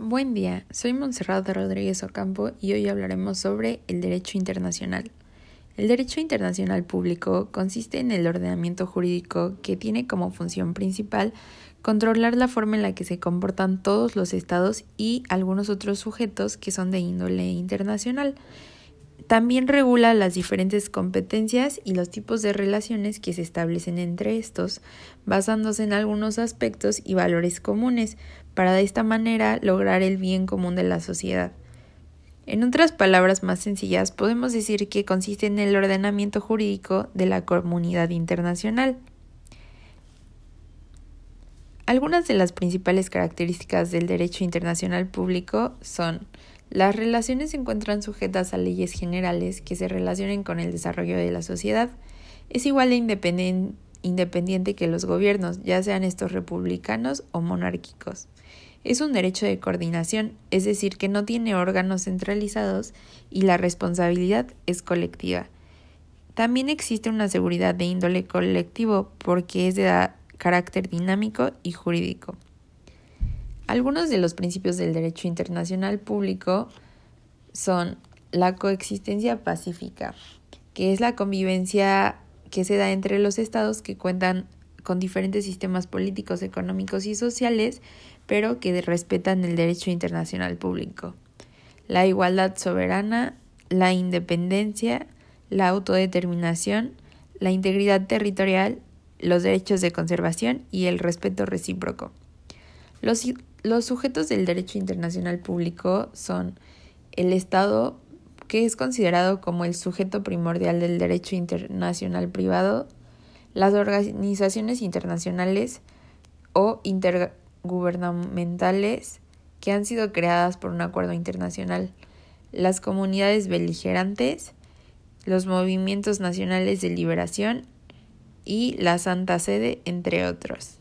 Buen día, soy Montserrat Rodríguez Ocampo y hoy hablaremos sobre el derecho internacional. El derecho internacional público consiste en el ordenamiento jurídico que tiene como función principal controlar la forma en la que se comportan todos los estados y algunos otros sujetos que son de índole internacional. También regula las diferentes competencias y los tipos de relaciones que se establecen entre estos, basándose en algunos aspectos y valores comunes, para de esta manera lograr el bien común de la sociedad. En otras palabras más sencillas, podemos decir que consiste en el ordenamiento jurídico de la comunidad internacional. Algunas de las principales características del derecho internacional público son las relaciones se encuentran sujetas a leyes generales que se relacionen con el desarrollo de la sociedad. Es igual de independiente que los gobiernos, ya sean estos republicanos o monárquicos. Es un derecho de coordinación, es decir, que no tiene órganos centralizados y la responsabilidad es colectiva. También existe una seguridad de índole colectivo porque es de carácter dinámico y jurídico. Algunos de los principios del derecho internacional público son la coexistencia pacífica, que es la convivencia que se da entre los estados que cuentan con diferentes sistemas políticos, económicos y sociales, pero que respetan el derecho internacional público. La igualdad soberana, la independencia, la autodeterminación, la integridad territorial, los derechos de conservación y el respeto recíproco. Los, los sujetos del derecho internacional público son el Estado, que es considerado como el sujeto primordial del derecho internacional privado, las organizaciones internacionales o intergubernamentales que han sido creadas por un acuerdo internacional, las comunidades beligerantes, los movimientos nacionales de liberación y la Santa Sede, entre otros.